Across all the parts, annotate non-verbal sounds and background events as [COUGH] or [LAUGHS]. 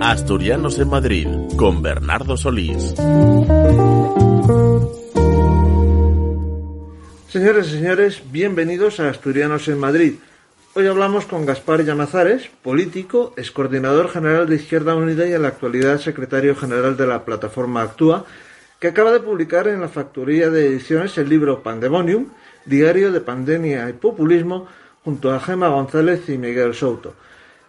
Asturianos en Madrid con Bernardo Solís. Señores y señores, bienvenidos a Asturianos en Madrid. Hoy hablamos con Gaspar Llamazares, político, ex coordinador general de Izquierda Unida y en la actualidad secretario general de la plataforma Actúa, que acaba de publicar en la factoría de ediciones el libro Pandemonium, Diario de Pandemia y Populismo, junto a Gema González y Miguel Souto.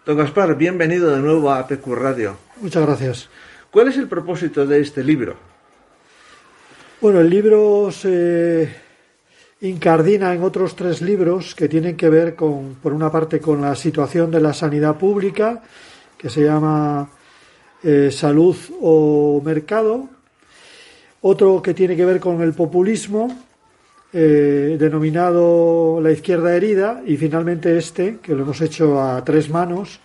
Don Gaspar, bienvenido de nuevo a APQ Radio. Muchas gracias. ¿Cuál es el propósito de este libro? Bueno, el libro se incardina en otros tres libros que tienen que ver con, por una parte, con la situación de la sanidad pública, que se llama eh, Salud o Mercado, otro que tiene que ver con el populismo, eh, denominado La izquierda herida y finalmente este, que lo hemos hecho a tres manos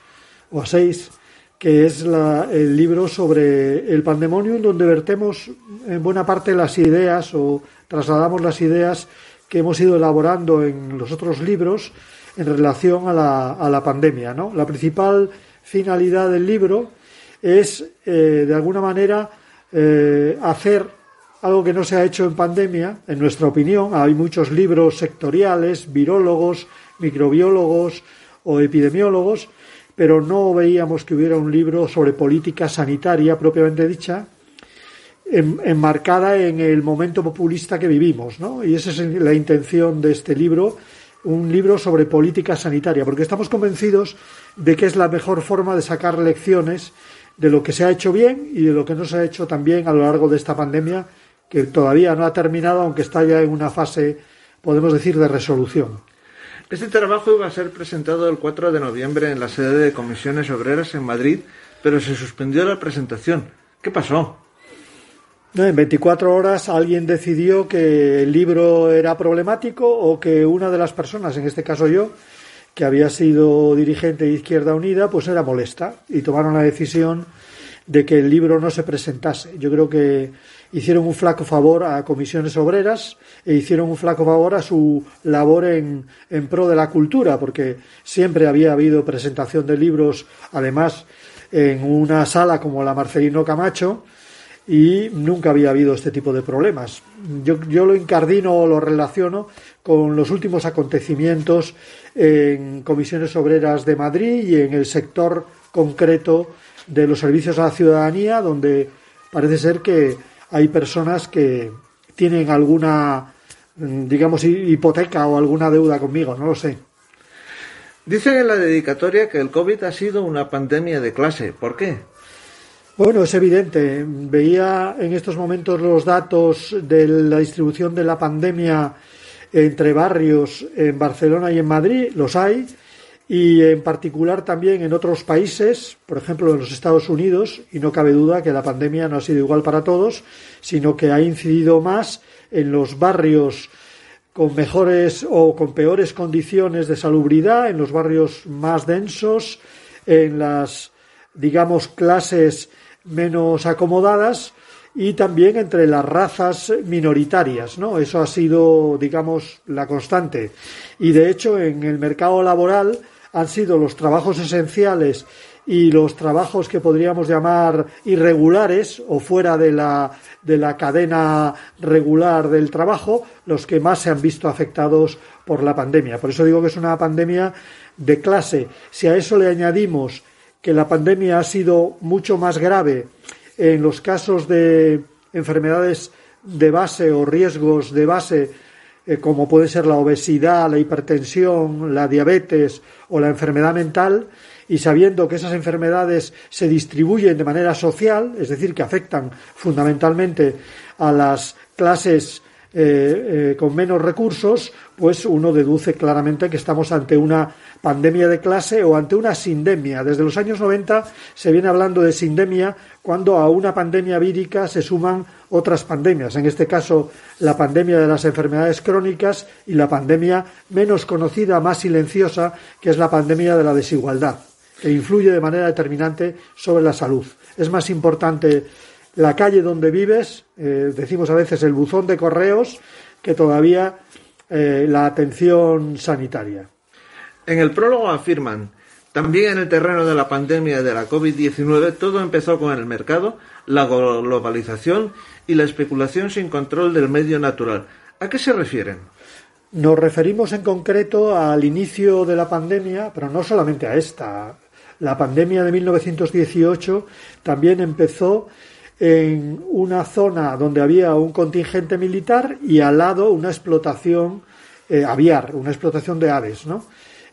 o a seis, que es el libro sobre el pandemonium, donde vertemos en buena parte las ideas o trasladamos las ideas que hemos ido elaborando en los otros libros en relación a la, a la pandemia. ¿no? La principal finalidad del libro es, eh, de alguna manera, eh, hacer algo que no se ha hecho en pandemia, en nuestra opinión. Hay muchos libros sectoriales, virólogos, microbiólogos o epidemiólogos, pero no veíamos que hubiera un libro sobre política sanitaria propiamente dicha, enmarcada en el momento populista que vivimos, ¿no? Y esa es la intención de este libro, un libro sobre política sanitaria, porque estamos convencidos de que es la mejor forma de sacar lecciones de lo que se ha hecho bien y de lo que no se ha hecho tan bien a lo largo de esta pandemia que todavía no ha terminado, aunque está ya en una fase, podemos decir, de resolución. Este trabajo iba a ser presentado el 4 de noviembre en la sede de Comisiones Obreras en Madrid, pero se suspendió la presentación. ¿Qué pasó? En 24 horas alguien decidió que el libro era problemático o que una de las personas, en este caso yo, que había sido dirigente de Izquierda Unida, pues era molesta y tomaron la decisión de que el libro no se presentase. Yo creo que hicieron un flaco favor a comisiones obreras e hicieron un flaco favor a su labor en, en pro de la cultura, porque siempre había habido presentación de libros, además en una sala como la Marcelino Camacho, y nunca había habido este tipo de problemas. Yo, yo lo incardino o lo relaciono con los últimos acontecimientos en comisiones obreras de Madrid y en el sector concreto de los servicios a la ciudadanía, donde parece ser que hay personas que tienen alguna, mm, digamos, hipoteca o alguna deuda conmigo, no lo sé. Dicen en la dedicatoria que el COVID ha sido una pandemia de clase. ¿Por qué? Bueno, es evidente. Veía en estos momentos los datos de la distribución de la pandemia entre barrios en Barcelona y en Madrid, los hay, y en particular también en otros países, por ejemplo en los Estados Unidos, y no cabe duda que la pandemia no ha sido igual para todos, sino que ha incidido más en los barrios con mejores o con peores condiciones de salubridad, en los barrios más densos, en las, digamos, clases menos acomodadas y también entre las razas minoritarias, ¿no? Eso ha sido, digamos, la constante. Y de hecho, en el mercado laboral, han sido los trabajos esenciales y los trabajos que podríamos llamar irregulares o fuera de la, de la cadena regular del trabajo los que más se han visto afectados por la pandemia. Por eso digo que es una pandemia de clase. Si a eso le añadimos que la pandemia ha sido mucho más grave en los casos de enfermedades de base o riesgos de base eh, como puede ser la obesidad, la hipertensión, la diabetes o la enfermedad mental, y sabiendo que esas enfermedades se distribuyen de manera social, es decir, que afectan fundamentalmente a las clases eh, eh, con menos recursos, pues uno deduce claramente que estamos ante una pandemia de clase o ante una sindemia. Desde los años 90 se viene hablando de sindemia cuando a una pandemia vírica se suman otras pandemias, en este caso la pandemia de las enfermedades crónicas y la pandemia menos conocida, más silenciosa, que es la pandemia de la desigualdad, que influye de manera determinante sobre la salud. Es más importante la calle donde vives, eh, decimos a veces el buzón de correos, que todavía eh, la atención sanitaria. En el prólogo afirman, también en el terreno de la pandemia de la COVID-19 todo empezó con el mercado, la globalización y la especulación sin control del medio natural. ¿A qué se refieren? Nos referimos en concreto al inicio de la pandemia, pero no solamente a esta. La pandemia de 1918 también empezó en una zona donde había un contingente militar y al lado una explotación eh, aviar, una explotación de aves, ¿no?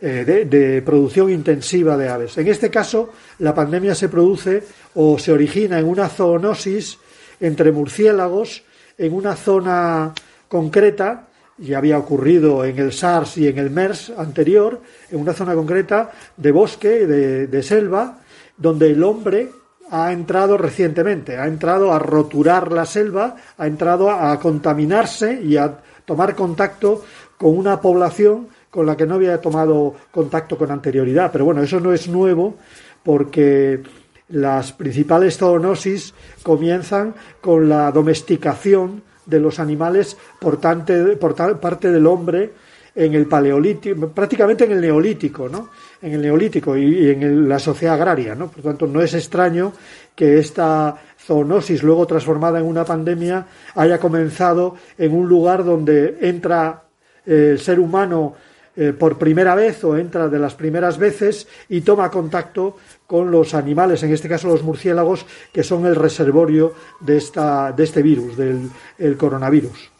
Eh, de, producción intensiva de aves. En este caso, la pandemia se produce o se origina en una zoonosis entre murciélagos en una zona concreta, ya había ocurrido en el SARS y en el MERS anterior, en una zona concreta de bosque, de selva, donde el hombre ha entrado recientemente, ha entrado a roturar la selva, ha entrado a contaminarse y a tomar contacto con una población con la que no había tomado contacto con anterioridad. Pero bueno, eso no es nuevo porque las principales zoonosis comienzan con la domesticación de los animales por, parte del hombre en el paleolítico, prácticamente en el neolítico, ¿no? En el neolítico y, en la sociedad agraria, ¿no? Por tanto, no es extraño que esta zoonosis, luego transformada en una pandemia, haya comenzado en un lugar donde entra el ser humano eh, por primera vez o entra de las primeras veces y toma contacto con los animales, en este caso los murciélagos, que son el reservorio de, esta, de este virus, del coronavirus.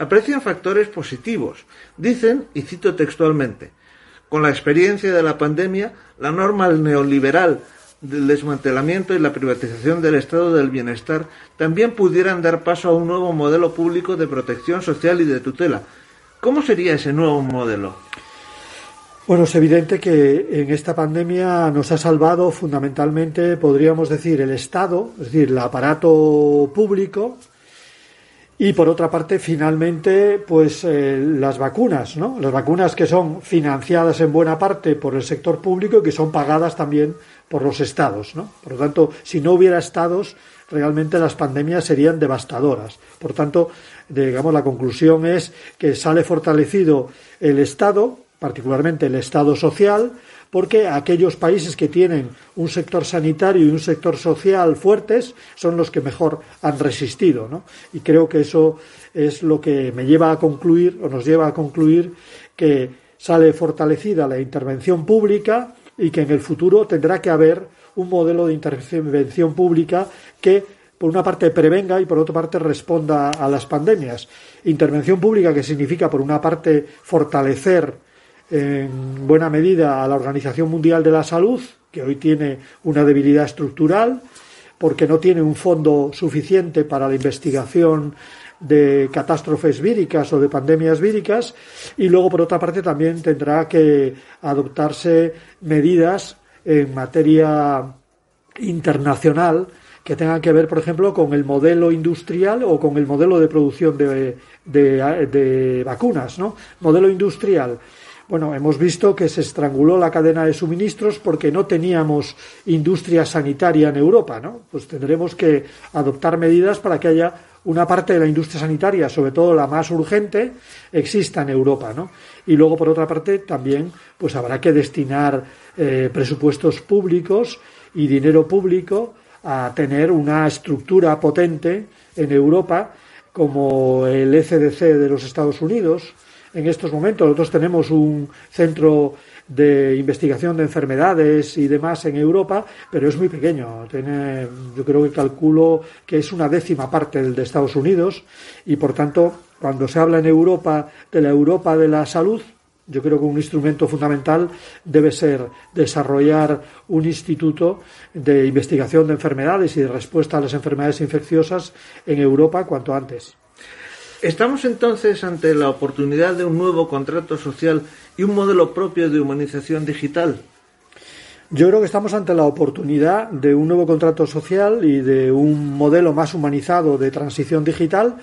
Aprecian factores positivos. Dicen, y cito textualmente, con la experiencia de la pandemia, la norma neoliberal del desmantelamiento y la privatización del estado del bienestar también pudieran dar paso a un nuevo modelo público de protección social y de tutela. ¿Cómo sería ese nuevo modelo? Bueno, es evidente que en esta pandemia nos ha salvado fundamentalmente, podríamos decir, el Estado, es decir, el aparato público, y por otra parte, finalmente, pues eh, las vacunas, ¿no? Las vacunas que son financiadas en buena parte por el sector público y que son pagadas también por los estados, ¿no? Por lo tanto, si no hubiera estados, realmente las pandemias serían devastadoras. Por tanto, digamos, la conclusión es que sale fortalecido el Estado, particularmente el Estado social, porque aquellos países que tienen un sector sanitario y un sector social fuertes son los que mejor han resistido. ¿no? Y creo que eso es lo que me lleva a concluir, o nos lleva a concluir, que sale fortalecida la intervención pública y que en el futuro tendrá que haber un modelo de intervención pública que por una parte prevenga y por otra parte responda a las pandemias. Intervención pública que significa por una parte fortalecer en buena medida a la Organización Mundial de la Salud, que hoy tiene una debilidad estructural, porque no tiene un fondo suficiente para la investigación de catástrofes víricas o de pandemias víricas y luego por otra parte también tendrá que adoptarse medidas en materia internacional que tengan que ver, por ejemplo, con el modelo industrial o con el modelo de producción de, de, vacunas, ¿no? Modelo industrial bueno, hemos visto que se estranguló la cadena de suministros porque no teníamos industria sanitaria en Europa, ¿no? Pues tendremos que adoptar medidas para que haya una parte de la industria sanitaria, sobre todo la más urgente, exista en Europa, ¿no? Y luego, por otra parte, también pues habrá que destinar eh, presupuestos públicos y dinero público a tener una estructura potente en Europa como el ECDC de los Estados Unidos, en estos momentos. Nosotros tenemos un centro de investigación de enfermedades y demás en Europa, pero es muy pequeño. Tiene, yo creo que calculo que es una décima parte del de Estados Unidos y, por tanto, cuando se habla en Europa de la Europa de la salud, yo creo que un instrumento fundamental debe ser desarrollar un instituto de investigación de enfermedades y de respuesta a las enfermedades infecciosas en Europa cuanto antes. ¿Estamos entonces ante la oportunidad de un nuevo contrato social y un modelo propio de humanización digital? Yo creo que estamos ante la oportunidad de un nuevo contrato social y de un modelo más humanizado de transición digital,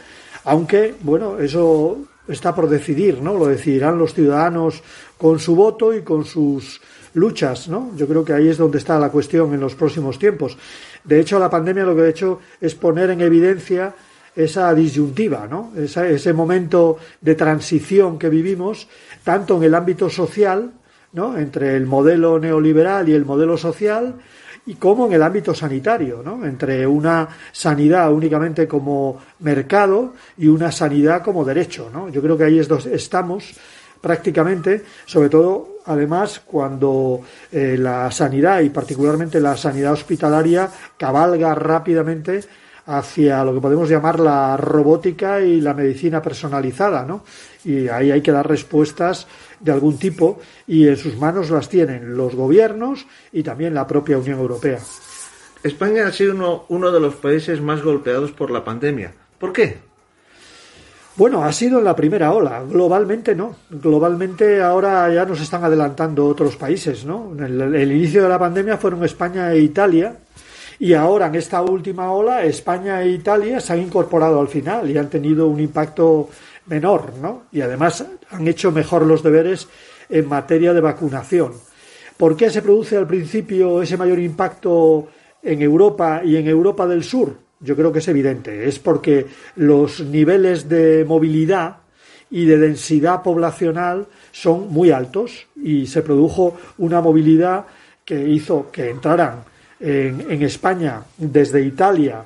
aunque, bueno, eso está por decidir, ¿no? Lo decidirán los ciudadanos con su voto y con sus luchas, ¿no? Yo creo que ahí es donde está la cuestión en los próximos tiempos. De hecho, la pandemia lo que ha hecho es poner en evidencia esa disyuntiva, ¿no? ese momento de transición que vivimos, tanto en el ámbito social, ¿no? entre el modelo neoliberal y el modelo social, y como en el ámbito sanitario, ¿no? entre una sanidad únicamente como mercado y una sanidad como derecho. ¿no? Yo creo que ahí es donde estamos prácticamente, sobre todo además cuando eh, la sanidad y particularmente la sanidad hospitalaria cabalga rápidamente hacia lo que podemos llamar la robótica y la medicina personalizada, ¿no? Y ahí hay que dar respuestas de algún tipo y en sus manos las tienen los gobiernos y también la propia Unión Europea. España ha sido uno, uno de los países más golpeados por la pandemia. ¿Por qué? Bueno, ha sido en la primera ola. Globalmente no. Globalmente ahora ya nos están adelantando otros países, ¿no? El, el inicio de la pandemia fueron España e Italia, y ahora, en esta última ola, España e Italia se han incorporado al final y han tenido un impacto menor, ¿no? Y además han hecho mejor los deberes en materia de vacunación. ¿Por qué se produce al principio ese mayor impacto en Europa y en Europa del Sur? Yo creo que es evidente. Es porque los niveles de movilidad y de densidad poblacional son muy altos y se produjo una movilidad que hizo que entraran en, España desde Italia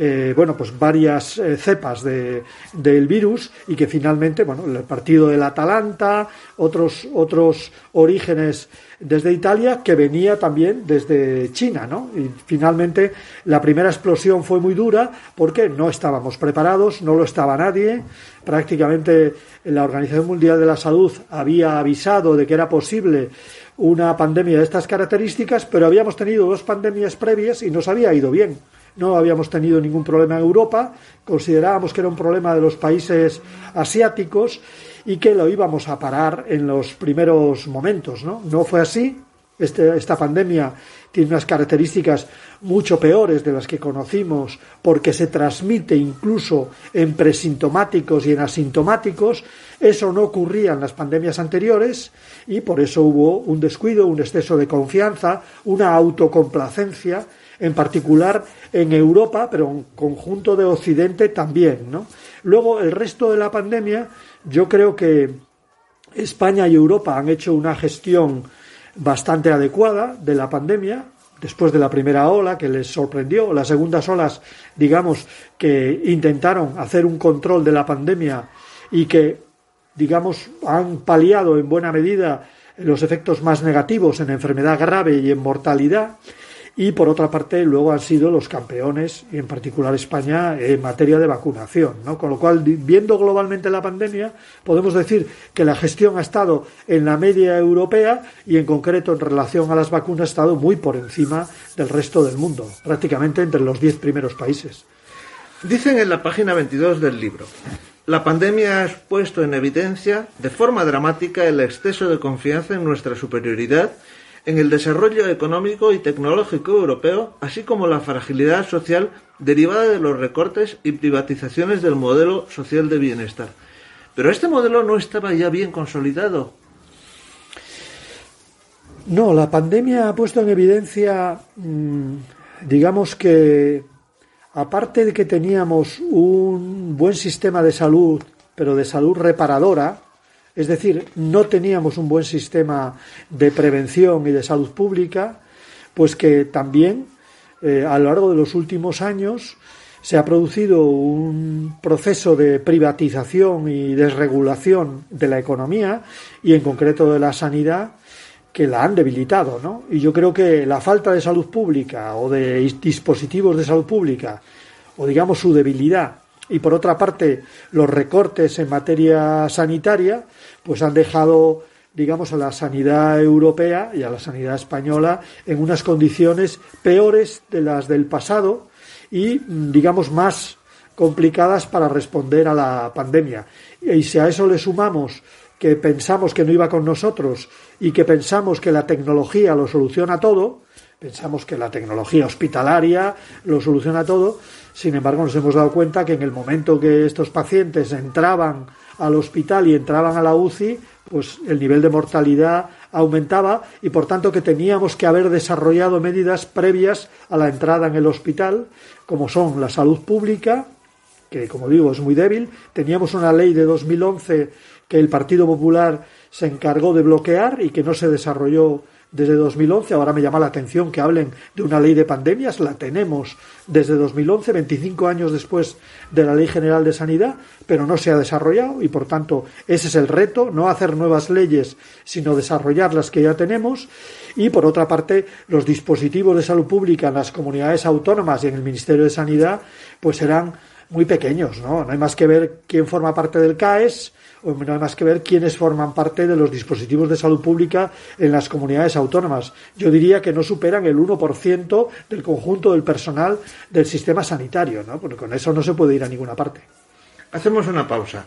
eh, bueno, pues varias eh, cepas de, del virus y que finalmente, bueno, el partido del Atalanta, otros, otros orígenes desde Italia que venía también desde China, ¿no? Y finalmente la primera explosión fue muy dura porque no estábamos preparados, no lo estaba nadie. Prácticamente la Organización Mundial de la Salud había avisado de que era posible una pandemia de estas características, pero habíamos tenido dos pandemias previas y nos había ido bien. No habíamos tenido ningún problema en Europa, considerábamos que era un problema de los países asiáticos y que lo íbamos a parar en los primeros momentos. No, no fue así. Este, esta pandemia tiene unas características mucho peores de las que conocimos porque se transmite incluso en presintomáticos y en asintomáticos. Eso no ocurría en las pandemias anteriores y por eso hubo un descuido, un exceso de confianza, una autocomplacencia, en particular en Europa, pero en conjunto de Occidente también. ¿no? Luego, el resto de la pandemia, yo creo que España y Europa han hecho una gestión bastante adecuada de la pandemia, después de la primera ola que les sorprendió, las segundas olas, digamos, que intentaron hacer un control de la pandemia y que, digamos, han paliado en buena medida los efectos más negativos en enfermedad grave y en mortalidad y por otra parte luego han sido los campeones y en particular España en materia de vacunación, ¿no? Con lo cual viendo globalmente la pandemia podemos decir que la gestión ha estado en la media europea y en concreto en relación a las vacunas ha estado muy por encima del resto del mundo, prácticamente entre los diez primeros países. Dicen en la página 22 del libro, la pandemia ha puesto en evidencia de forma dramática el exceso de confianza en nuestra superioridad en el desarrollo económico y tecnológico europeo, así como la fragilidad social derivada de los recortes y privatizaciones del modelo social de bienestar. Pero este modelo no estaba ya bien consolidado. No, la pandemia ha puesto en evidencia, mm, digamos que, aparte de que teníamos un buen sistema de salud, pero de salud reparadora, es decir, no teníamos un buen sistema de prevención y de salud pública, pues que también eh, a lo largo de los últimos años se ha producido un proceso de privatización y desregulación de la economía y en concreto de la sanidad que la han debilitado, ¿no? Y yo creo que la falta de salud pública o de dispositivos de salud pública o digamos su debilidad y por otra parte los recortes en materia sanitaria pues han dejado digamos a la sanidad europea y a la sanidad española en unas condiciones peores de las del pasado y digamos más complicadas para responder a la pandemia. Y si a eso le sumamos que pensamos que no iba con nosotros y que pensamos que la tecnología lo soluciona todo, pensamos que la tecnología hospitalaria lo soluciona todo, sin embargo nos hemos dado cuenta que en el momento que estos pacientes entraban al hospital y entraban a la UCI, pues el nivel de mortalidad aumentaba y por tanto que teníamos que haber desarrollado medidas previas a la entrada en el hospital, como son la salud pública, que como digo es muy débil, teníamos una ley de 2011 que el Partido Popular se encargó de bloquear y que no se desarrolló desde 2011. Ahora me llama la atención que hablen de una ley de pandemias. La tenemos desde 2011, 25 años después de la Ley General de Sanidad, pero no se ha desarrollado y, por tanto, ese es el reto, no hacer nuevas leyes, sino desarrollar las que ya tenemos. Y, por otra parte, los dispositivos de salud pública en las comunidades autónomas y en el Ministerio de Sanidad, pues serán muy pequeños, ¿no? No hay más que ver quién forma parte del CAES, o no hay más que ver quiénes forman parte de los dispositivos de salud pública en las comunidades autónomas. Yo diría que no superan el 1% del conjunto del personal del sistema sanitario, ¿no? Porque con eso no se puede ir a ninguna parte. Hacemos una pausa.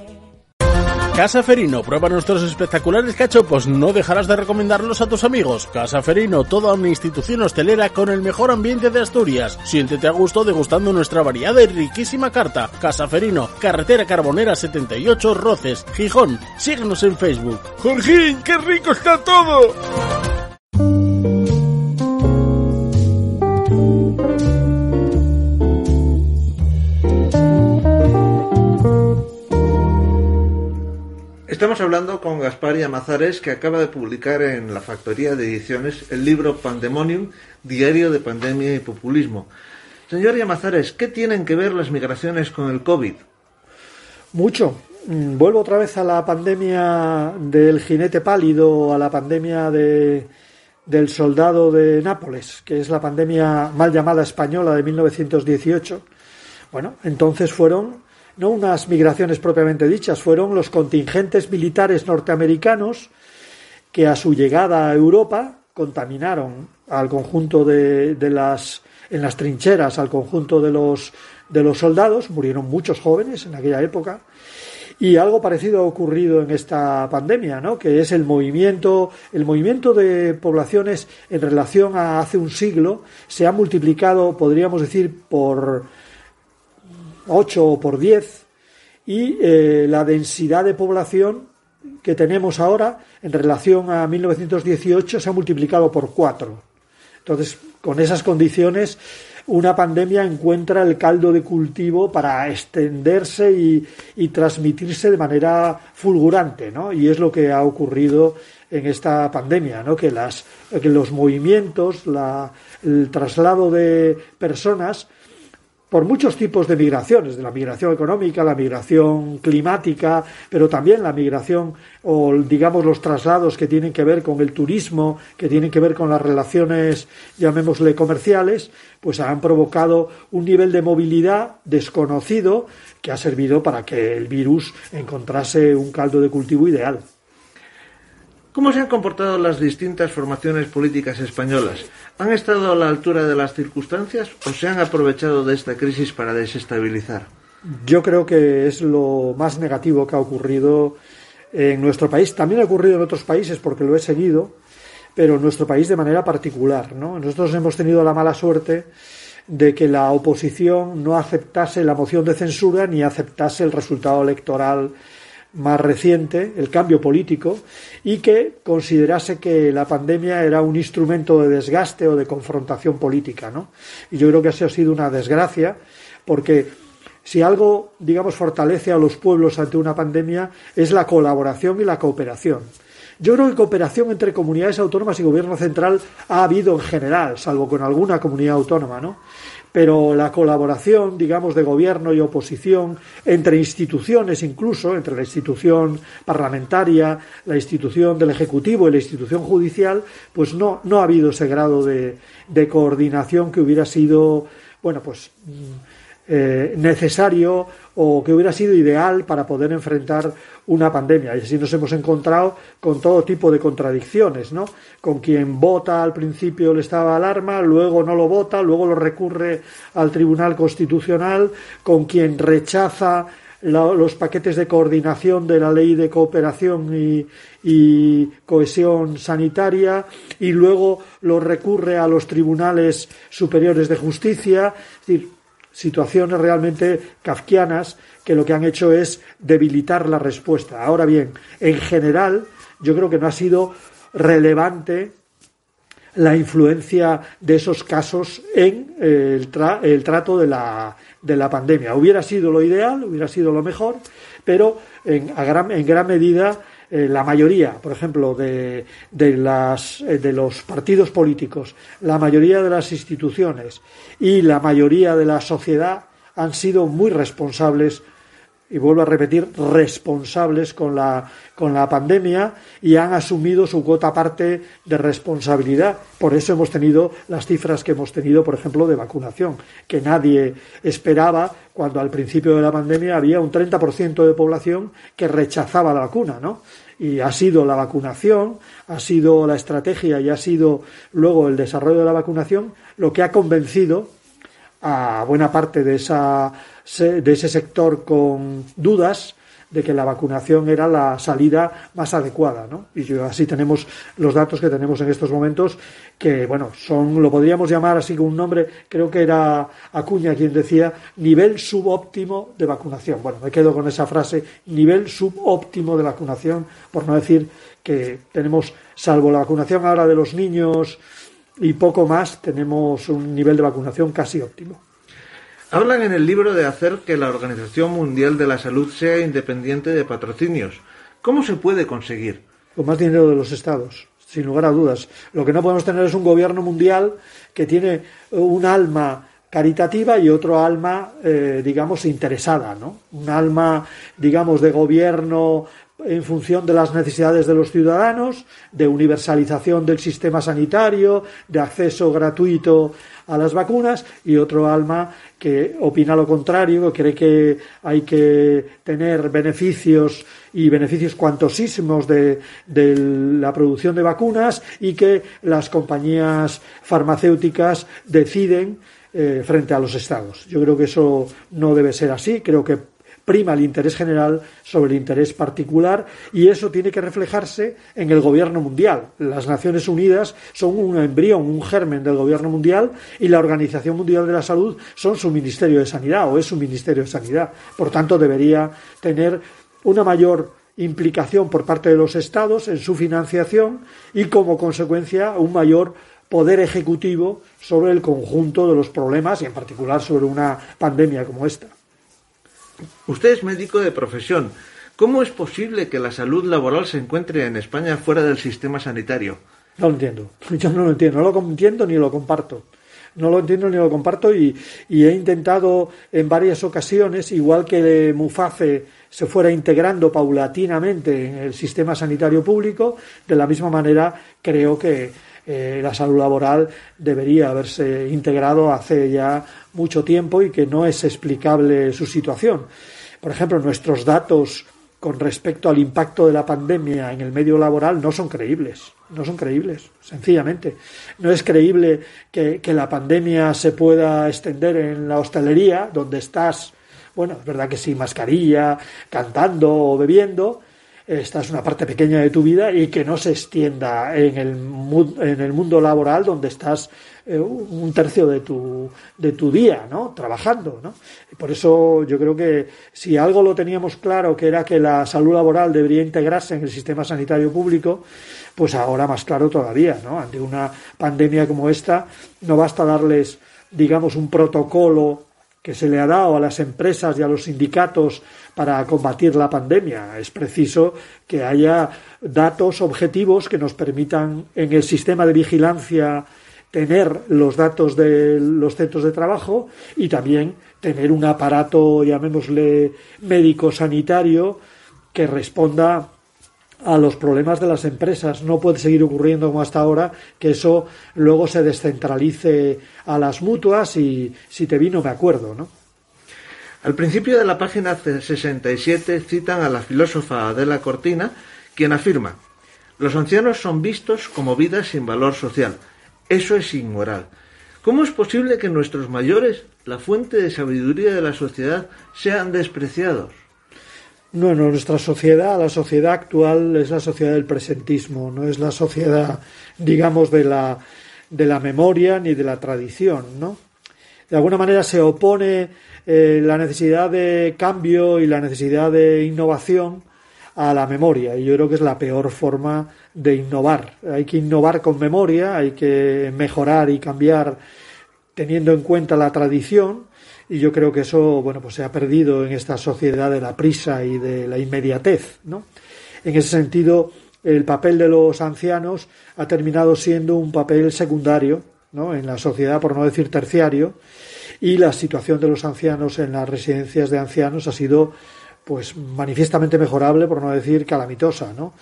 Casa Ferino, prueba nuestros espectaculares cachopos, no dejarás de recomendarlos a tus amigos. Casa Ferino, toda una institución hostelera con el mejor ambiente de Asturias. Siéntete a gusto degustando nuestra variada y riquísima carta. Casa Ferino, carretera Carbonera 78, Roces, Gijón. Síguenos en Facebook. Jorgín, qué rico está todo. Estamos hablando con Gaspar Yamazares, que acaba de publicar en la Factoría de Ediciones el libro Pandemonium, Diario de Pandemia y Populismo. Señor Yamazares, ¿qué tienen que ver las migraciones con el COVID? Mucho. Mm, Vuelvo otra vez a la pandemia del jinete pálido, a la pandemia de, del soldado de Nápoles, que es la pandemia mal llamada española de 1918. Bueno, entonces fueron no unas migraciones propiamente dichas, fueron los contingentes militares norteamericanos que a su llegada a Europa contaminaron al conjunto de, de las en las trincheras al conjunto de los de los soldados, murieron muchos jóvenes en aquella época. Y algo parecido ha ocurrido en esta pandemia, ¿no? que es el movimiento, el movimiento de poblaciones en relación a hace un siglo se ha multiplicado, podríamos decir, por 8 o por 10 y eh, la densidad de población que tenemos ahora en relación a 1918 se ha multiplicado por 4. Entonces, con esas condiciones, una pandemia encuentra el caldo de cultivo para extenderse y, y transmitirse de manera fulgurante, ¿no? Y es lo que ha ocurrido en esta pandemia, ¿no? Que, las, que los movimientos, la, el traslado de personas, por muchos tipos de migraciones, de la migración económica, la migración climática, pero también la migración o digamos los traslados que tienen que ver con el turismo, que tienen que ver con las relaciones, llamémosle comerciales, pues han provocado un nivel de movilidad desconocido que ha servido para que el virus encontrase un caldo de cultivo ideal. ¿Cómo se han comportado las distintas formaciones políticas españolas? ¿Han estado a la altura de las circunstancias o se han aprovechado de esta crisis para desestabilizar? Yo creo que es lo más negativo que ha ocurrido en nuestro país. También ha ocurrido en otros países porque lo he seguido, pero en nuestro país de manera particular. ¿no? Nosotros hemos tenido la mala suerte de que la oposición no aceptase la moción de censura ni aceptase el resultado electoral más reciente, el cambio político, y que considerase que la pandemia era un instrumento de desgaste o de confrontación política, ¿no? Y yo creo que eso ha sido una desgracia, porque si algo, digamos, fortalece a los pueblos ante una pandemia es la colaboración y la cooperación. Yo creo que cooperación entre comunidades autónomas y gobierno central ha habido en general, salvo con alguna comunidad autónoma, ¿no? Pero la colaboración, digamos, de gobierno y oposición, entre instituciones incluso, entre la institución parlamentaria, la institución del Ejecutivo y la institución judicial, pues no, no ha habido ese grado de, de coordinación que hubiera sido, bueno, pues eh, necesario o que hubiera sido ideal para poder enfrentar una pandemia. Y así nos hemos encontrado con todo tipo de contradicciones, ¿no? Con quien vota al principio el estado de alarma, luego no lo vota, luego lo recurre al Tribunal Constitucional, con quien rechaza los paquetes de coordinación de la ley de cooperación y, cohesión sanitaria y luego lo recurre a los tribunales superiores de justicia. Situaciones realmente kafkianas que lo que han hecho es debilitar la respuesta. Ahora bien, en general, yo creo que no ha sido relevante la influencia de esos casos en el, trato de la, de la, pandemia. Hubiera sido lo ideal, hubiera sido lo mejor, pero en, en gran medida eh, la mayoría, por ejemplo, de, eh, de los partidos políticos, la mayoría de las instituciones y la mayoría de la sociedad han sido muy responsables y vuelvo a repetir, responsables con la, con la pandemia y han asumido su cuota parte de responsabilidad. Por eso hemos tenido las cifras que hemos tenido, por ejemplo, de vacunación, que nadie esperaba cuando al principio de la pandemia había un 30% de población que rechazaba la vacuna, ¿no? Y ha sido la vacunación, ha sido la estrategia y ha sido luego el desarrollo de la vacunación lo que ha convencido a buena parte de, esa, de ese sector con dudas de que la vacunación era la salida más adecuada, ¿no? Y así tenemos los datos que tenemos en estos momentos, que, bueno, son, lo podríamos llamar así con un nombre, creo que era Acuña quien decía, nivel subóptimo de vacunación. Bueno, me quedo con esa frase, nivel subóptimo de vacunación, por no decir que tenemos, salvo la vacunación ahora de los niños, y poco más tenemos un nivel de vacunación casi óptimo. Hablan en el libro de hacer que la Organización Mundial de la Salud sea independiente de patrocinios. ¿Cómo se puede conseguir? Con más dinero de los estados, sin lugar a dudas. Lo que no podemos tener es un gobierno mundial que tiene un alma caritativa y otro alma, eh, digamos, interesada, ¿no? Un alma, digamos, de gobierno en función de las necesidades de los ciudadanos, de universalización del sistema sanitario, de acceso gratuito a las vacunas y otro alma que opina lo contrario, que cree que hay que tener beneficios y beneficios cuantosísimos de, la producción de vacunas y que las compañías farmacéuticas deciden eh, frente a los estados. Yo creo que eso no debe ser así. Creo que prima el interés general sobre el interés particular y eso tiene que reflejarse en el gobierno mundial. Las Naciones Unidas son un embrión, un germen del gobierno mundial y la Organización Mundial de la Salud son su Ministerio de Sanidad o es su Ministerio de Sanidad. Por tanto, debería tener una mayor implicación por parte de los estados en su financiación y como consecuencia un mayor poder ejecutivo sobre el conjunto de los problemas y en particular sobre una pandemia como esta. Usted es médico de profesión. ¿Cómo es posible que la salud laboral se encuentre en España fuera del sistema sanitario? No lo entiendo. [LAUGHS] Yo no lo entiendo. No lo entiendo ni lo comparto. No lo entiendo ni lo comparto y, he intentado en varias ocasiones, igual que Muface se fuera integrando paulatinamente en el sistema sanitario público, de la misma manera creo que eh, la salud laboral debería haberse integrado hace ya mucho tiempo y que no es explicable su situación. Por ejemplo, nuestros datos con respecto al impacto de la pandemia en el medio laboral no son creíbles, no son creíbles, sencillamente. No es creíble que, que, la pandemia se pueda extender en la hostelería, donde estás, bueno, es verdad que sin mascarilla, cantando o bebiendo, esta es una parte pequeña de tu vida y que no se extienda en el, en el mundo laboral donde estás eh, un tercio de tu, de tu día, ¿no? Trabajando, ¿no? por eso yo creo que si algo lo teníamos claro, que era que la salud laboral debería integrarse en el sistema sanitario público, pues ahora más claro todavía, ¿no? Ante una pandemia como esta, no basta darles, digamos, un protocolo que se le ha dado a las empresas y a los sindicatos para combatir la pandemia. Es preciso que haya datos objetivos que nos permitan en el sistema de vigilancia tener los datos de los centros de trabajo y también tener un aparato, llamémosle médico sanitario, que responda a los problemas de las empresas. No puede seguir ocurriendo como hasta ahora que eso luego se descentralice a las mutuas y si te vino me acuerdo, ¿no? Al principio de la página 67 citan a la filósofa Adela Cortina, quien afirma los ancianos son vistos como vidas sin valor social. Eso es inmoral. ¿Cómo es posible que nuestros mayores, la fuente de sabiduría de la sociedad, sean despreciados? No, no, nuestra sociedad, la sociedad actual es la sociedad del presentismo, no es la sociedad, digamos, de la, de la memoria ni de la tradición, ¿no? De alguna manera se opone eh, la necesidad de cambio y la necesidad de innovación a la memoria y yo creo que es la peor forma de innovar. Hay que innovar con memoria, hay que mejorar y cambiar teniendo en cuenta la tradición y yo creo que eso, bueno, pues se ha perdido en esta sociedad de la prisa y de la inmediatez, ¿no? En ese sentido, el papel de los ancianos ha terminado siendo un papel secundario, ¿no? En la sociedad, por no decir terciario, y la situación de los ancianos en las residencias de ancianos ha sido pues manifiestamente mejorable, por no decir calamitosa, ¿no?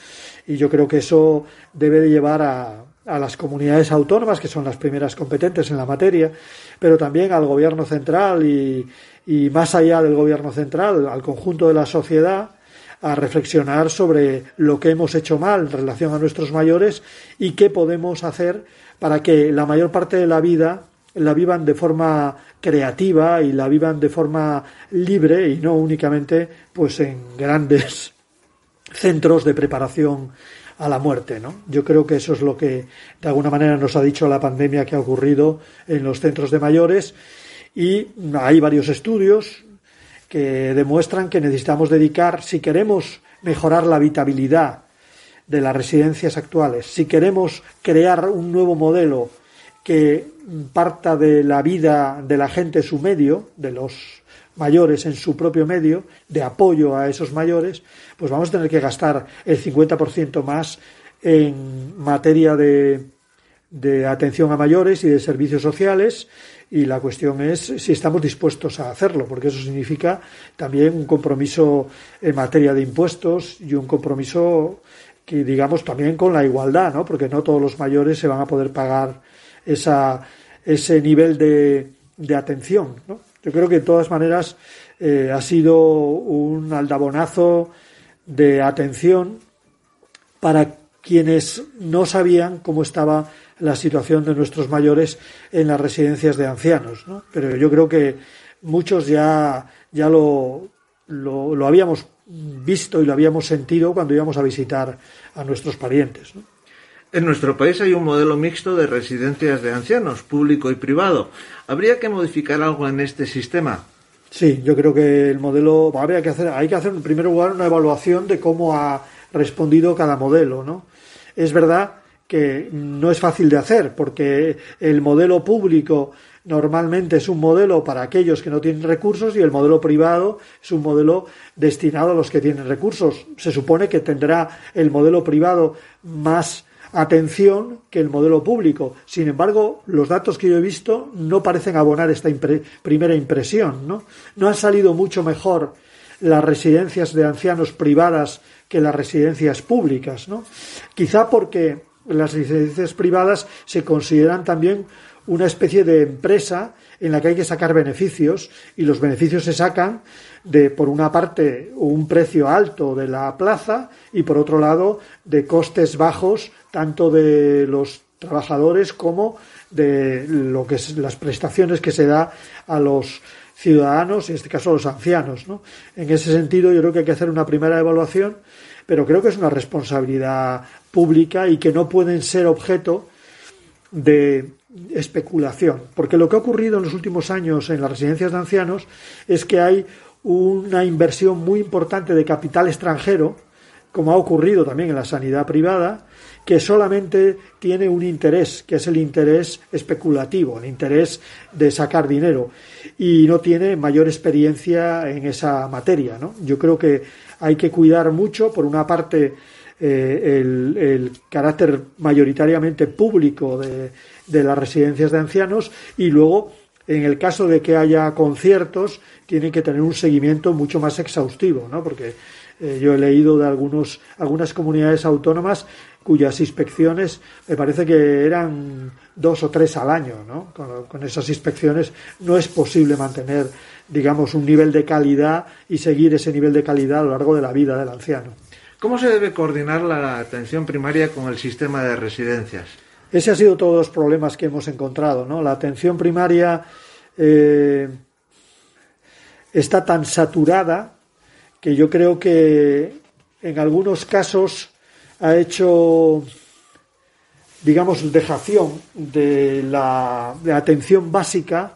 Y yo creo que eso debe de llevar a, a las comunidades autónomas, que son las primeras competentes en la materia, pero también al gobierno central y, y más allá del gobierno central, al conjunto de la sociedad, a reflexionar sobre lo que hemos hecho mal en relación a nuestros mayores y qué podemos hacer para que la mayor parte de la vida la vivan de forma creativa y la vivan de forma libre y no únicamente pues en grandes centros de preparación a la muerte, ¿no? Yo creo que eso es lo que de alguna manera nos ha dicho la pandemia que ha ocurrido en los centros de mayores y hay varios estudios que demuestran que necesitamos dedicar, si queremos mejorar la habitabilidad de las residencias actuales, si queremos crear un nuevo modelo que parta de la vida de la gente en su medio, de los mayores en su propio medio, de apoyo a esos mayores, pues vamos a tener que gastar el 50% más en materia de, de atención a mayores y de servicios sociales y la cuestión es si estamos dispuestos a hacerlo, porque eso significa también un compromiso en materia de impuestos y un compromiso que digamos también con la igualdad, ¿no? Porque no todos los mayores se van a poder pagar esa, ese nivel de, de atención, ¿no? Yo creo que de todas maneras eh, ha sido un aldabonazo de atención para quienes no sabían cómo estaba la situación de nuestros mayores en las residencias de ancianos. ¿no? Pero yo creo que muchos ya, ya lo, lo, lo, habíamos visto y lo habíamos sentido cuando íbamos a visitar a nuestros parientes. ¿no? En nuestro país hay un modelo mixto de residencias de ancianos, público y privado. ¿Habría que modificar algo en este sistema? Sí, yo creo que el modelo habría que hacer, hay que hacer en primer lugar una evaluación de cómo ha respondido cada modelo, ¿no? Es verdad que no es fácil de hacer porque el modelo público normalmente es un modelo para aquellos que no tienen recursos y el modelo privado es un modelo destinado a los que tienen recursos. Se supone que tendrá el modelo privado más atención que el modelo público. Sin embargo, los datos que yo he visto no parecen abonar esta primera impresión. ¿no? no han salido mucho mejor las residencias de ancianos privadas que las residencias públicas. ¿no? Quizá porque las residencias privadas se consideran también una especie de empresa en la que hay que sacar beneficios y los beneficios se sacan de, por una parte, un precio alto de la plaza y, por otro lado, de costes bajos tanto de los trabajadores como de lo que es las prestaciones que se da a los ciudadanos, en este caso a los ancianos. ¿no? En ese sentido, yo creo que hay que hacer una primera evaluación, pero creo que es una responsabilidad pública y que no pueden ser objeto de especulación, porque lo que ha ocurrido en los últimos años en las residencias de ancianos es que hay una inversión muy importante de capital extranjero, como ha ocurrido también en la sanidad privada, que solamente tiene un interés, que es el interés especulativo, el interés de sacar dinero, y no tiene mayor experiencia en esa materia. ¿no? Yo creo que hay que cuidar mucho, por una parte, eh, el, carácter mayoritariamente público de, de las residencias de ancianos y luego en el caso de que haya conciertos, tienen que tener un seguimiento mucho más exhaustivo, ¿no? Porque eh, yo he leído de algunos, algunas comunidades autónomas cuyas inspecciones me parece que eran dos o tres al año, ¿no? Con, esas inspecciones no es posible mantener, digamos, un nivel de calidad y seguir ese nivel de calidad a lo largo de la vida del anciano. ¿Cómo se debe coordinar la atención primaria con el sistema de residencias? Ese ha sido todos los problemas que hemos encontrado, ¿no? La atención primaria eh, está tan saturada que yo creo que en algunos casos ha hecho, digamos, dejación de la, de atención básica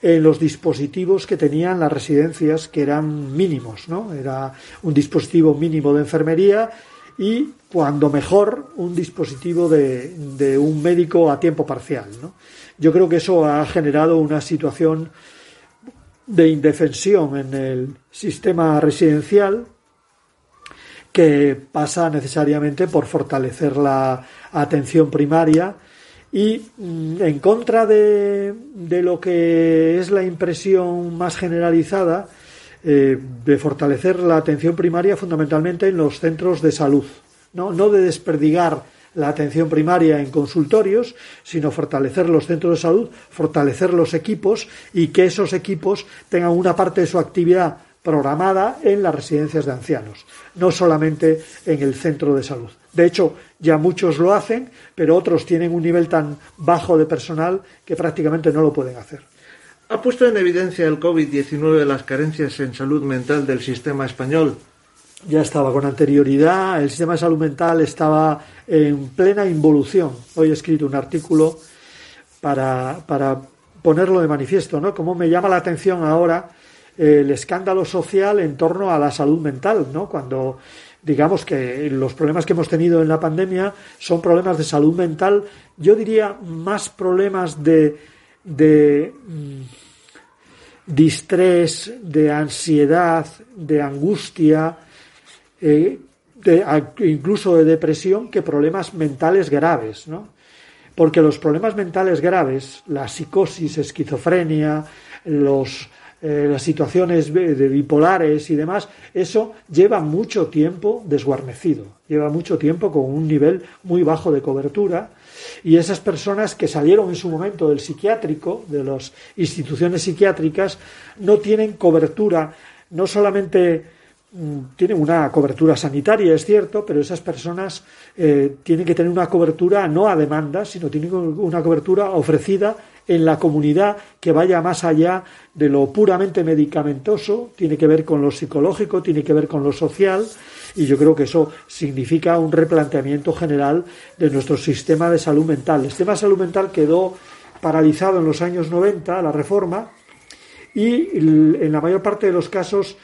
en los dispositivos que tenían las residencias, que eran mínimos, ¿no? Era un dispositivo mínimo de enfermería y, cuando mejor, un dispositivo de, de un médico a tiempo parcial, ¿no? Yo creo que eso ha generado una situación de indefensión en el sistema residencial que pasa necesariamente por fortalecer la atención primaria y mm, en contra de, de lo que es la impresión más generalizada eh, de fortalecer la atención primaria fundamentalmente en los centros de salud, no, no de desperdigar la atención primaria en consultorios, sino fortalecer los centros de salud, fortalecer los equipos y que esos equipos tengan una parte de su actividad programada en las residencias de ancianos, no solamente en el centro de salud. De hecho, ya muchos lo hacen, pero otros tienen un nivel tan bajo de personal que prácticamente no lo pueden hacer. ¿Ha puesto en evidencia el COVID-19 las carencias en salud mental del sistema español? ya estaba con anterioridad, el sistema de salud mental estaba en plena involución. Hoy he escrito un artículo para, para ponerlo de manifiesto, ¿no? Como me llama la atención ahora el escándalo social en torno a la salud mental, ¿no? Cuando digamos que los problemas que hemos tenido en la pandemia son problemas de salud mental, yo diría más problemas de, de, mm, de estrés, de ansiedad, de angustia, eh, incluso de depresión, que problemas mentales graves, ¿no? Porque los problemas mentales graves, la psicosis, esquizofrenia, los, eh, las situaciones de bipolares y demás, eso lleva mucho tiempo desguarnecido, lleva mucho tiempo con un nivel muy bajo de cobertura y esas personas que salieron en su momento del psiquiátrico, de las instituciones psiquiátricas, no tienen cobertura no solamente tienen una cobertura sanitaria, es cierto, pero esas personas eh, tienen que tener una cobertura no a demanda, sino tienen una cobertura ofrecida en la comunidad que vaya más allá de lo puramente medicamentoso, tiene que ver con lo psicológico, tiene que ver con lo social, y yo creo que eso significa un replanteamiento general de nuestro sistema de salud mental. El sistema de salud mental quedó paralizado en los años 90, la reforma, y en la mayor parte de los casos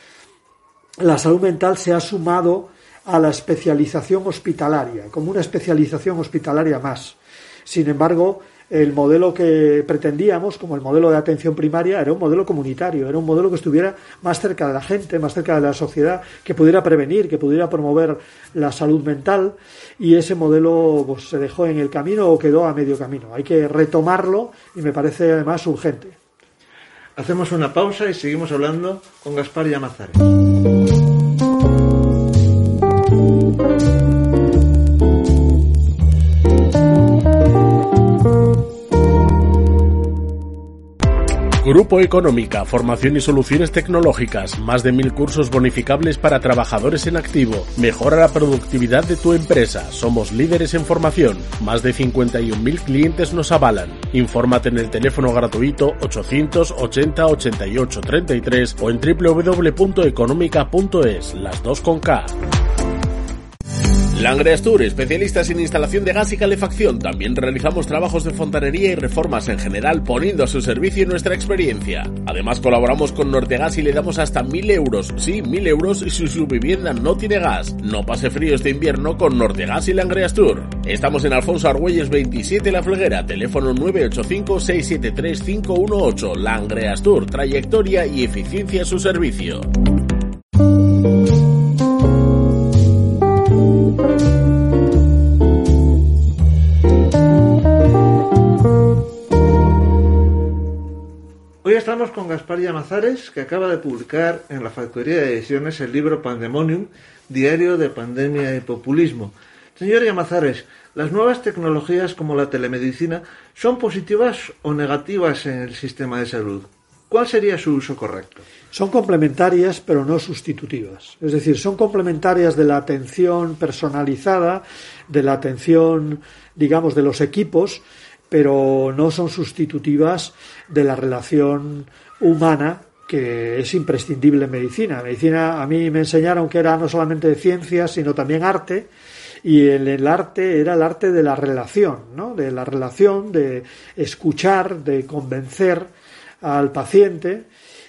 la salud mental se ha sumado a la especialización hospitalaria, como una especialización hospitalaria más. Sin embargo, el modelo que pretendíamos, como el modelo de atención primaria, era un modelo comunitario, era un modelo que estuviera más cerca de la gente, más cerca de la sociedad, que pudiera prevenir, que pudiera promover la salud mental, y ese modelo pues, se dejó en el camino o quedó a medio camino. Hay que retomarlo y me parece además urgente. Hacemos una pausa y seguimos hablando con Gaspar Llamazares. Grupo Económica, formación y soluciones tecnológicas, más de mil cursos bonificables para trabajadores en activo. Mejora la productividad de tu empresa. Somos líderes en formación. Más de 51.000 clientes nos avalan. Infórmate en el teléfono gratuito 880 88 33 o en www.económica.es, las dos con K. Langreas Tour, especialistas en instalación de gas y calefacción. También realizamos trabajos de fontanería y reformas en general, poniendo a su servicio nuestra experiencia. Además, colaboramos con Nortegas y le damos hasta 1000 euros. Sí, 1000 euros si su vivienda no tiene gas. No pase frío este invierno con Nortegas y Langreas Tour. Estamos en Alfonso Argüelles 27 La Fleguera, teléfono 985-673-518. Langreas Tour, trayectoria y eficiencia a su servicio. Estamos con Gaspar Llamazares, que acaba de publicar en la Factoría de Ediciones el libro Pandemonium, Diario de Pandemia y Populismo. Señor Llamazares, ¿las nuevas tecnologías como la telemedicina son positivas o negativas en el sistema de salud? ¿Cuál sería su uso correcto? Son complementarias, pero no sustitutivas. Es decir, son complementarias de la atención personalizada, de la atención, digamos, de los equipos, pero no son sustitutivas de la relación humana que es imprescindible en medicina. medicina a mí me enseñaron que era no solamente de ciencias, sino también arte, y el, el, arte era el arte de la relación, ¿no? de la relación, de escuchar, de convencer al paciente,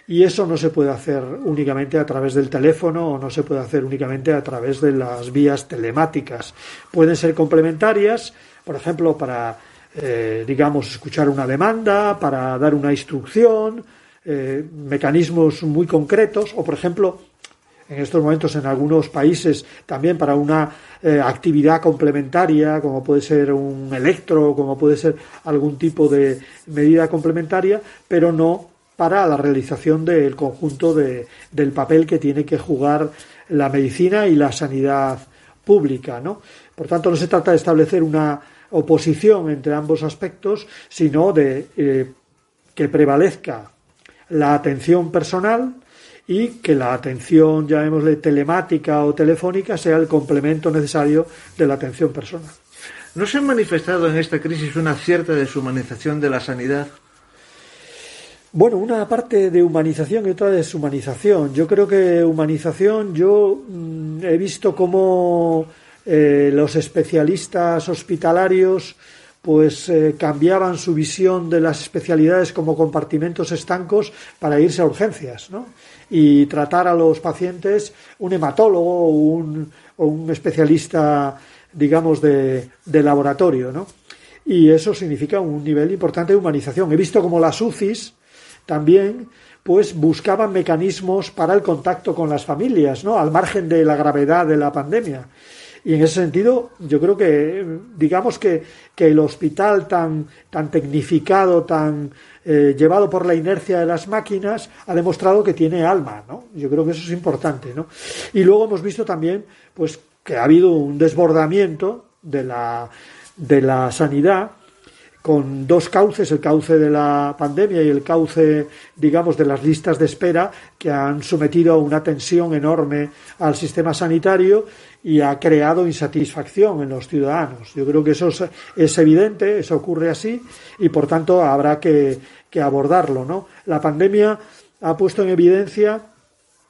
y eso no se puede hacer únicamente a través del teléfono o no se puede hacer únicamente a través de las vías telemáticas. Pueden ser complementarias, por ejemplo, para eh, digamos, escuchar una demanda, para dar una instrucción, eh, mecanismos muy concretos, o por ejemplo, en estos momentos en algunos países también para una eh, actividad complementaria, como puede ser un electro, como puede ser algún tipo de medida complementaria, pero no para la realización del conjunto de, del papel que tiene que jugar la medicina y la sanidad pública, ¿no? Por tanto, no se trata de establecer una oposición entre ambos aspectos, sino de eh, que prevalezca la atención personal y que la atención, llamémosle telemática o telefónica, sea el complemento necesario de la atención personal. ¿No se ha manifestado en esta crisis una cierta deshumanización de la sanidad? Bueno, una parte de humanización y otra de deshumanización. Yo creo que humanización, yo mm, he visto cómo eh, los especialistas hospitalarios pues eh, cambiaban su visión de las especialidades como compartimentos estancos para irse a urgencias, ¿no? Y tratar a los pacientes un hematólogo o un, o un especialista, digamos, de, de, laboratorio, ¿no? Y eso significa un nivel importante de humanización. He visto como las UCIs también pues buscaban mecanismos para el contacto con las familias, ¿no? Al margen de la gravedad de la pandemia. Y en ese sentido, yo creo que, digamos que, que el hospital tan, tan tecnificado, tan eh, llevado por la inercia de las máquinas, ha demostrado que tiene alma, ¿no? Yo creo que eso es importante, ¿no? Y luego hemos visto también, pues, que ha habido un desbordamiento de la, de la sanidad, con dos cauces, el cauce de la pandemia y el cauce, digamos, de las listas de espera, que han sometido a una tensión enorme al sistema sanitario y ha creado insatisfacción en los ciudadanos. Yo creo que eso es, evidente, eso ocurre así y por tanto habrá que, que abordarlo. ¿no? La pandemia ha puesto en evidencia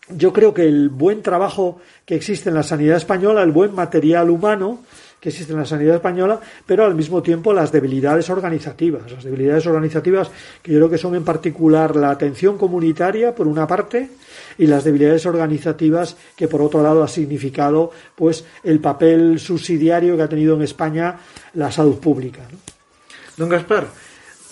yo creo que el buen trabajo que existe en la sanidad española, el buen material humano, que existe en la sanidad española, pero al mismo tiempo las debilidades organizativas. Las debilidades organizativas que yo creo que son en particular la atención comunitaria, por una parte, y las debilidades organizativas que por otro lado ha significado pues el papel subsidiario que ha tenido en España la salud pública. ¿no? Don Gaspar,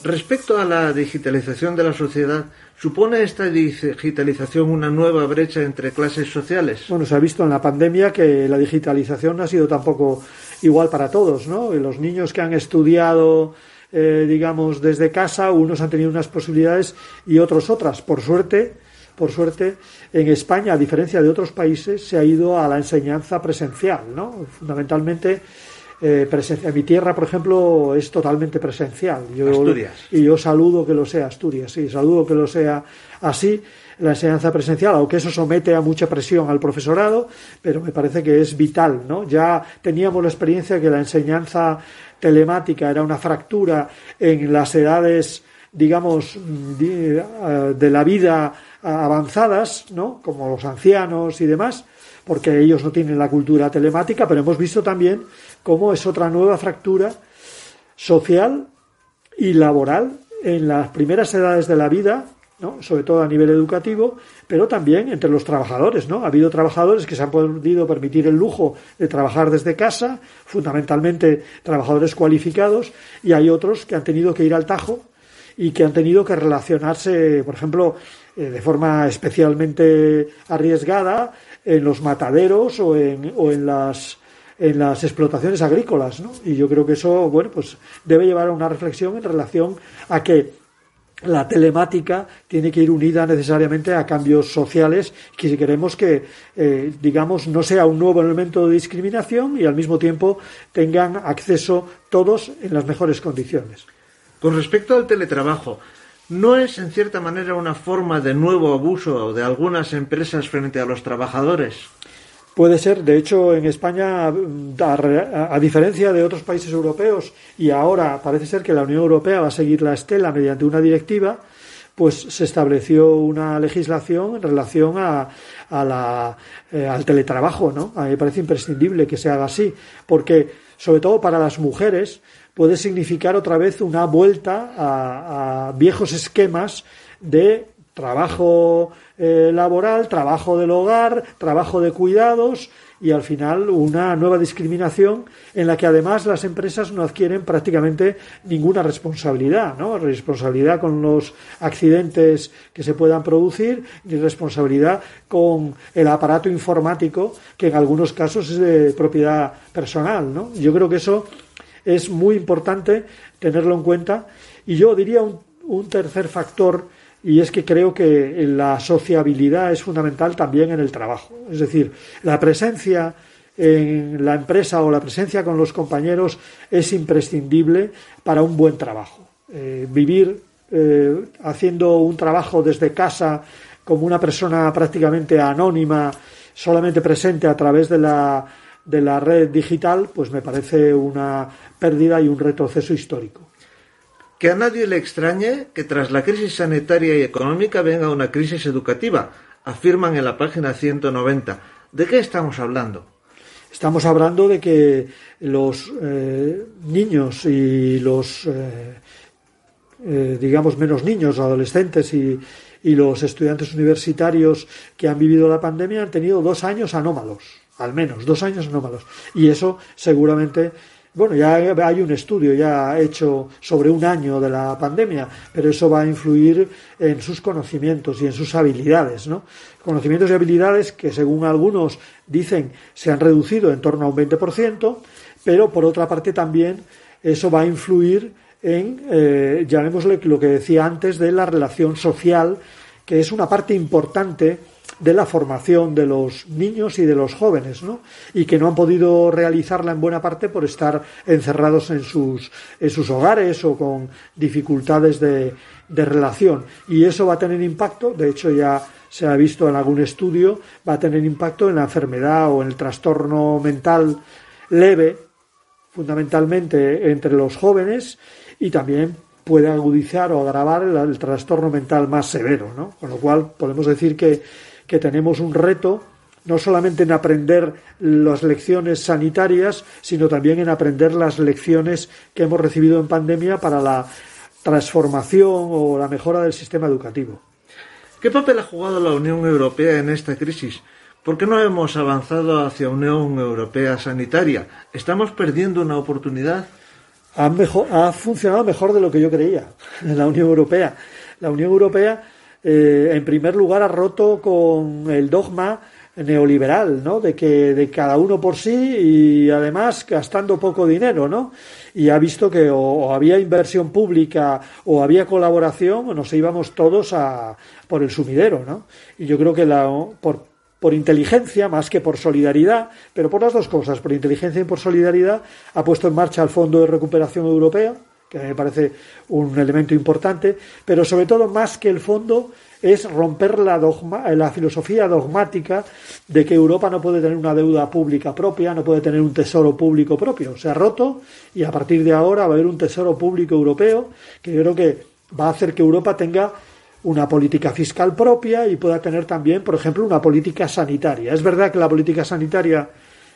respecto a la digitalización de la sociedad, ¿Supone esta digitalización una nueva brecha entre clases sociales? Bueno, se ha visto en la pandemia que la digitalización no ha sido tampoco igual para todos, ¿no? los niños que han estudiado, eh, digamos, desde casa, unos han tenido unas posibilidades y otros otras. Por suerte, por suerte, en España, a diferencia de otros países, se ha ido a la enseñanza presencial, ¿no? Fundamentalmente eh, en mi tierra, por ejemplo, es totalmente presencial. Yo, Asturias. Y yo saludo que lo sea Asturias, sí, saludo que lo sea así la enseñanza presencial, aunque eso somete a mucha presión al profesorado, pero me parece que es vital, ¿no? Ya teníamos la experiencia que la enseñanza telemática era una fractura en las edades, digamos, de, de la vida avanzadas, ¿no? Como los ancianos y demás, porque ellos no tienen la cultura telemática, pero hemos visto también cómo es otra nueva fractura social y laboral en las primeras edades de la vida, sobre todo a nivel educativo, pero también entre los trabajadores. ¿no? Ha habido trabajadores que se han podido permitir el lujo de trabajar desde casa, fundamentalmente trabajadores cualificados, y hay otros que han tenido que ir al tajo y que han tenido que relacionarse, por ejemplo, eh, de forma especialmente arriesgada en los mataderos o en, o en las en las explotaciones agrícolas, ¿no? Y yo creo que eso, bueno, pues debe llevar a una reflexión en relación a que la telemática tiene que ir unida necesariamente a cambios sociales que si queremos que, eh, digamos, no sea un nuevo elemento de discriminación y al mismo tiempo tengan acceso todos en las mejores condiciones. Con respecto al teletrabajo, ¿no es en cierta manera una forma de nuevo abuso de algunas empresas frente a los trabajadores? Puede ser, de hecho, en España, a, diferencia de otros países europeos, y ahora parece ser que la Unión Europea va a seguir la estela mediante una directiva, pues se estableció una legislación en relación a, la, eh, al teletrabajo, ¿no? A mí me parece imprescindible que se haga así, porque, sobre todo para las mujeres, puede significar otra vez una vuelta a viejos esquemas de trabajo eh, laboral, trabajo del hogar, trabajo de cuidados y al final una nueva discriminación en la que además las empresas no adquieren prácticamente ninguna responsabilidad, ¿no? Responsabilidad con los accidentes que se puedan producir, ni responsabilidad con el aparato informático que en algunos casos es de propiedad personal, ¿no? Yo creo que eso es muy importante tenerlo en cuenta y yo diría un, un tercer factor y es que creo que la sociabilidad es fundamental también en el trabajo. Es decir, la presencia en la empresa o la presencia con los compañeros es imprescindible para un buen trabajo. Eh, vivir eh, haciendo un trabajo desde casa como una persona prácticamente anónima, solamente presente a través de la, de la red digital, pues me parece una pérdida y un retroceso histórico. Que a nadie le extrañe que tras la crisis sanitaria y económica venga una crisis educativa, afirman en la página 190. ¿De qué estamos hablando? Estamos hablando de que los eh, niños y los, eh, eh, digamos, menos niños, adolescentes y, y los estudiantes universitarios que han vivido la pandemia han tenido dos años anómalos, al menos dos años anómalos. Y eso seguramente bueno, ya hay un estudio ya hecho sobre un año de la pandemia, pero eso va a influir en sus conocimientos y en sus habilidades, ¿no? Conocimientos y habilidades que, según algunos dicen, se han reducido en torno a un 20%, pero por otra parte también eso va a influir en, eh, llamémosle lo que decía antes, de la relación social, que es una parte importante de la formación de los niños y de los jóvenes, ¿no? Y que no han podido realizarla en buena parte por estar encerrados en sus, en sus hogares o con dificultades de, de relación. Y eso va a tener impacto, de hecho ya se ha visto en algún estudio, va a tener impacto en la enfermedad o en el trastorno mental leve, fundamentalmente entre los jóvenes, y también puede agudizar o agravar el, el trastorno mental más severo, ¿no? Con lo cual podemos decir que que tenemos un reto no solamente en aprender las lecciones sanitarias, sino también en aprender las lecciones que hemos recibido en pandemia para la transformación o la mejora del sistema educativo. ¿Qué papel ha jugado la Unión Europea en esta crisis? ¿Por qué no hemos avanzado hacia una Unión Europea sanitaria? ¿Estamos perdiendo una oportunidad? Ha, ha funcionado mejor de lo que yo creía en la Unión Europea. La Unión Europea eh, en primer lugar, ha roto con el dogma neoliberal, ¿no? De que de cada uno por sí y además gastando poco dinero, ¿no? Y ha visto que o, había inversión pública o había colaboración o nos íbamos todos a por el sumidero, ¿no? Y yo creo que la por por inteligencia más que por solidaridad, pero por las dos cosas, por inteligencia y por solidaridad, ha puesto en marcha el Fondo de Recuperación Europeo, que me parece un elemento importante, pero sobre todo más que el fondo es romper la, dogma, la filosofía dogmática de que Europa no puede tener una deuda pública propia, no puede tener un tesoro público propio. Se ha roto y a partir de ahora va a haber un tesoro público europeo que yo creo que va a hacer que Europa tenga una política fiscal propia y pueda tener también, por ejemplo, una política sanitaria. Es verdad que la política sanitaria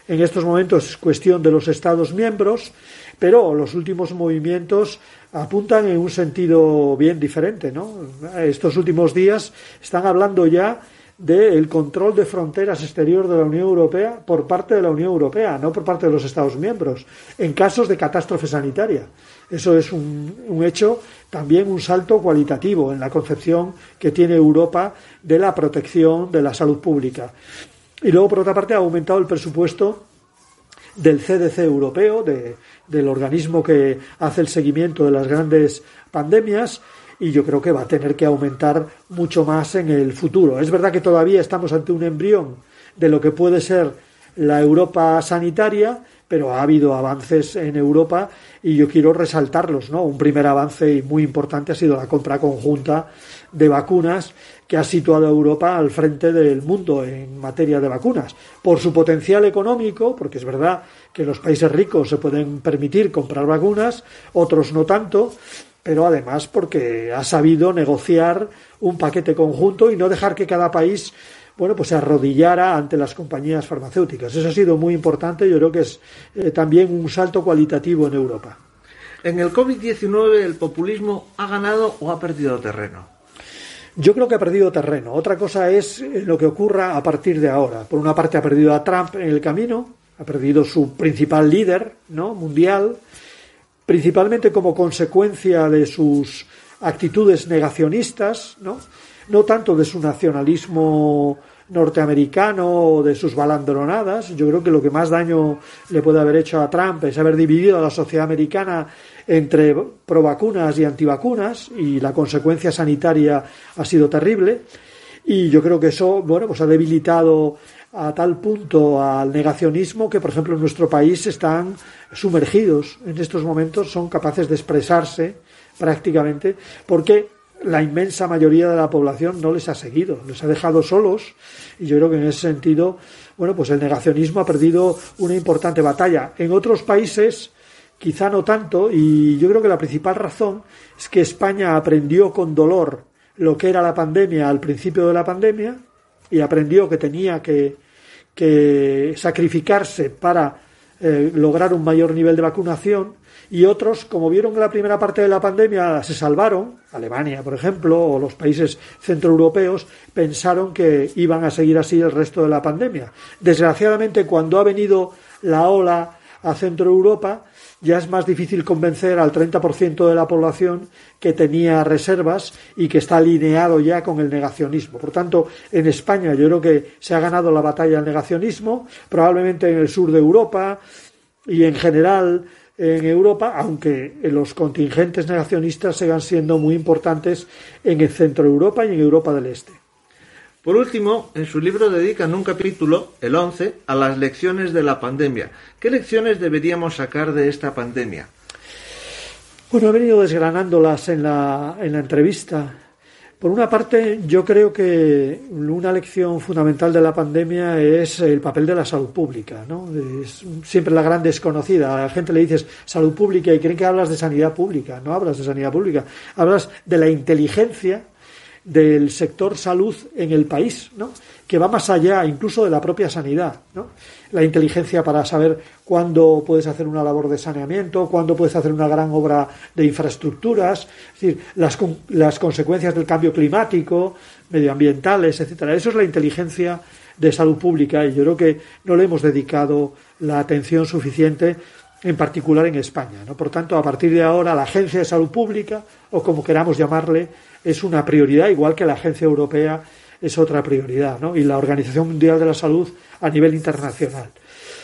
en estos momentos es cuestión de los Estados miembros, pero los últimos movimientos apuntan en un sentido bien diferente. ¿no? Estos últimos días están hablando ya del control de fronteras exterior de la Unión Europea por parte de la Unión Europea, no por parte de los Estados miembros, en casos de catástrofe sanitaria. Eso es un, un, hecho, también un salto cualitativo en la concepción que tiene Europa de la protección de la salud pública. Y luego, por otra parte, ha aumentado el presupuesto del CDC europeo, de, del organismo que hace el seguimiento de las grandes pandemias, y yo creo que va a tener que aumentar mucho más en el futuro. Es verdad que todavía estamos ante un embrión de lo que puede ser la Europa sanitaria, pero ha habido avances en Europa y yo quiero resaltarlos, ¿no? Un primer avance muy importante ha sido la compra conjunta de vacunas que ha situado a Europa al frente del mundo en materia de vacunas. Por su potencial económico, porque es verdad que los países ricos se pueden permitir comprar vacunas, otros no tanto, pero además porque ha sabido negociar un paquete conjunto y no dejar que cada país bueno, pues se arrodillara ante las compañías farmacéuticas. Eso ha sido muy importante, yo creo que es eh, también un salto cualitativo en Europa. En el COVID-19 el populismo ha ganado o ha perdido terreno. Yo creo que ha perdido terreno. Otra cosa es eh, lo que ocurra a partir de ahora. Por una parte ha perdido a Trump en el camino, ha perdido su principal líder, ¿no? mundial, principalmente como consecuencia de sus actitudes negacionistas, ¿no? No tanto de su nacionalismo norteamericano de sus balandronadas. Yo creo que lo que más daño le puede haber hecho a Trump es haber dividido a la sociedad americana entre provacunas y antivacunas y la consecuencia sanitaria ha sido terrible. Y yo creo que eso, bueno, pues ha debilitado a tal punto al negacionismo que, por ejemplo, en nuestro país están sumergidos en estos momentos, son capaces de expresarse prácticamente, porque la inmensa mayoría de la población no les ha seguido, les ha dejado solos y yo creo que en ese sentido, bueno, pues el negacionismo ha perdido una importante batalla. En otros países quizá no tanto, y yo creo que la principal razón es que España aprendió con dolor lo que era la pandemia al principio de la pandemia y aprendió que tenía que, que sacrificarse para eh, lograr un mayor nivel de vacunación y otros, como vieron que la primera parte de la pandemia se salvaron, Alemania, por ejemplo, o los países centroeuropeos, pensaron que iban a seguir así el resto de la pandemia. Desgraciadamente, cuando ha venido la ola a Centro Europa, ya es más difícil convencer al 30% de la población que tenía reservas y que está alineado ya con el negacionismo. Por tanto, en España yo creo que se ha ganado la batalla del negacionismo, probablemente en el sur de Europa y en general en Europa, aunque los contingentes negacionistas sigan siendo muy importantes en el centro de Europa y en Europa del Este. Por último, en su libro dedican un capítulo, el 11, a las lecciones de la pandemia. ¿Qué lecciones deberíamos sacar de esta pandemia? Bueno, he venido desgranándolas en la, en la entrevista. Por una parte, yo creo que una lección fundamental de la pandemia es el papel de la salud pública. ¿no? Es siempre la gran desconocida. A la gente le dices salud pública y creen que hablas de sanidad pública. No hablas de sanidad pública. Hablas de la inteligencia del sector salud en el país, ¿no? que va más allá incluso de la propia sanidad. ¿no? La inteligencia para saber cuándo puedes hacer una labor de saneamiento, cuándo puedes hacer una gran obra de infraestructuras, es decir, las, las consecuencias del cambio climático, medioambientales, etcétera. Eso es la inteligencia de salud pública y yo creo que no le hemos dedicado la atención suficiente en particular en España. ¿no? Por tanto, a partir de ahora, la Agencia de Salud Pública, o como queramos llamarle, es una prioridad, igual que la Agencia Europea es otra prioridad, ¿no? y la Organización Mundial de la Salud a nivel internacional.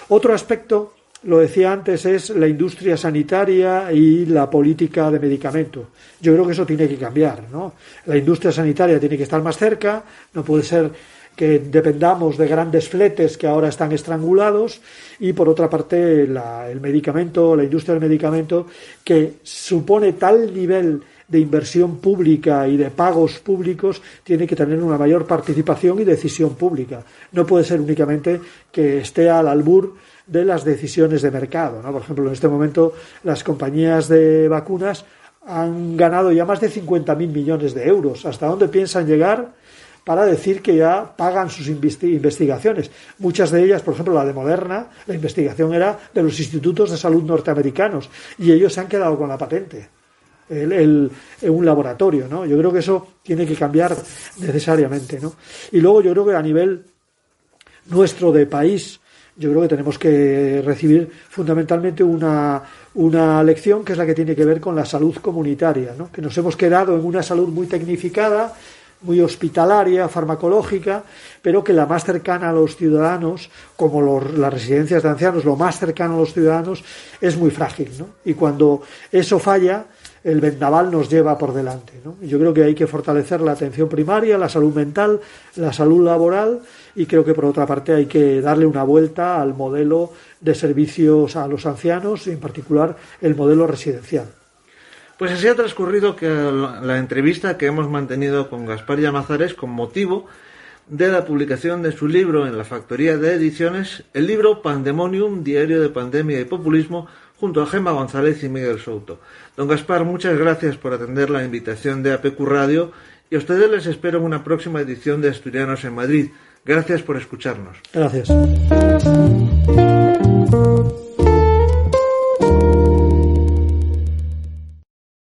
Otro aspecto, lo decía antes, es la industria sanitaria y la política de medicamento. Yo creo que eso tiene que cambiar. ¿no? La industria sanitaria tiene que estar más cerca, no puede ser que dependamos de grandes fletes que ahora están estrangulados y por otra parte el medicamento, la industria del medicamento que supone tal nivel de inversión pública y de pagos públicos tiene que tener una mayor participación y decisión pública. No puede ser únicamente que esté al albur de las decisiones de mercado. ¿no? Por ejemplo, en este momento las compañías de vacunas han ganado ya más de 50.000 millones de euros. ¿Hasta dónde piensan llegar para decir que ya pagan sus investigaciones? Muchas de ellas, por ejemplo, la de Moderna, la investigación era de los institutos de salud norteamericanos y ellos se han quedado con la patente. En un laboratorio, ¿no? Yo creo que eso tiene que cambiar necesariamente, ¿no? Y luego yo creo que a nivel nuestro de país, yo creo que tenemos que recibir fundamentalmente una, una lección que es la que tiene que ver con la salud comunitaria, ¿no? que nos hemos quedado en una salud muy tecnificada, muy hospitalaria, farmacológica, pero que la más cercana a los ciudadanos, como las residencias de ancianos, lo más cercano a los ciudadanos, es muy frágil. ¿no? Y cuando eso falla, el vendaval nos lleva por delante. ¿no? Yo creo que hay que fortalecer la atención primaria, la salud mental, la salud laboral y creo que por otra parte hay que darle una vuelta al modelo de servicios a los ancianos, y en particular el modelo residencial. Pues así ha transcurrido que la entrevista que hemos mantenido con Gaspar Llamazares con motivo de la publicación de su libro en la Factoría de Ediciones, el libro Pandemonium, Diario de Pandemia y Populismo, junto a Gemma González y Miguel Souto. Don Gaspar, muchas gracias por atender la invitación de APQ Radio y a ustedes les espero en una próxima edición de Asturianos en Madrid. Gracias por escucharnos. Gracias.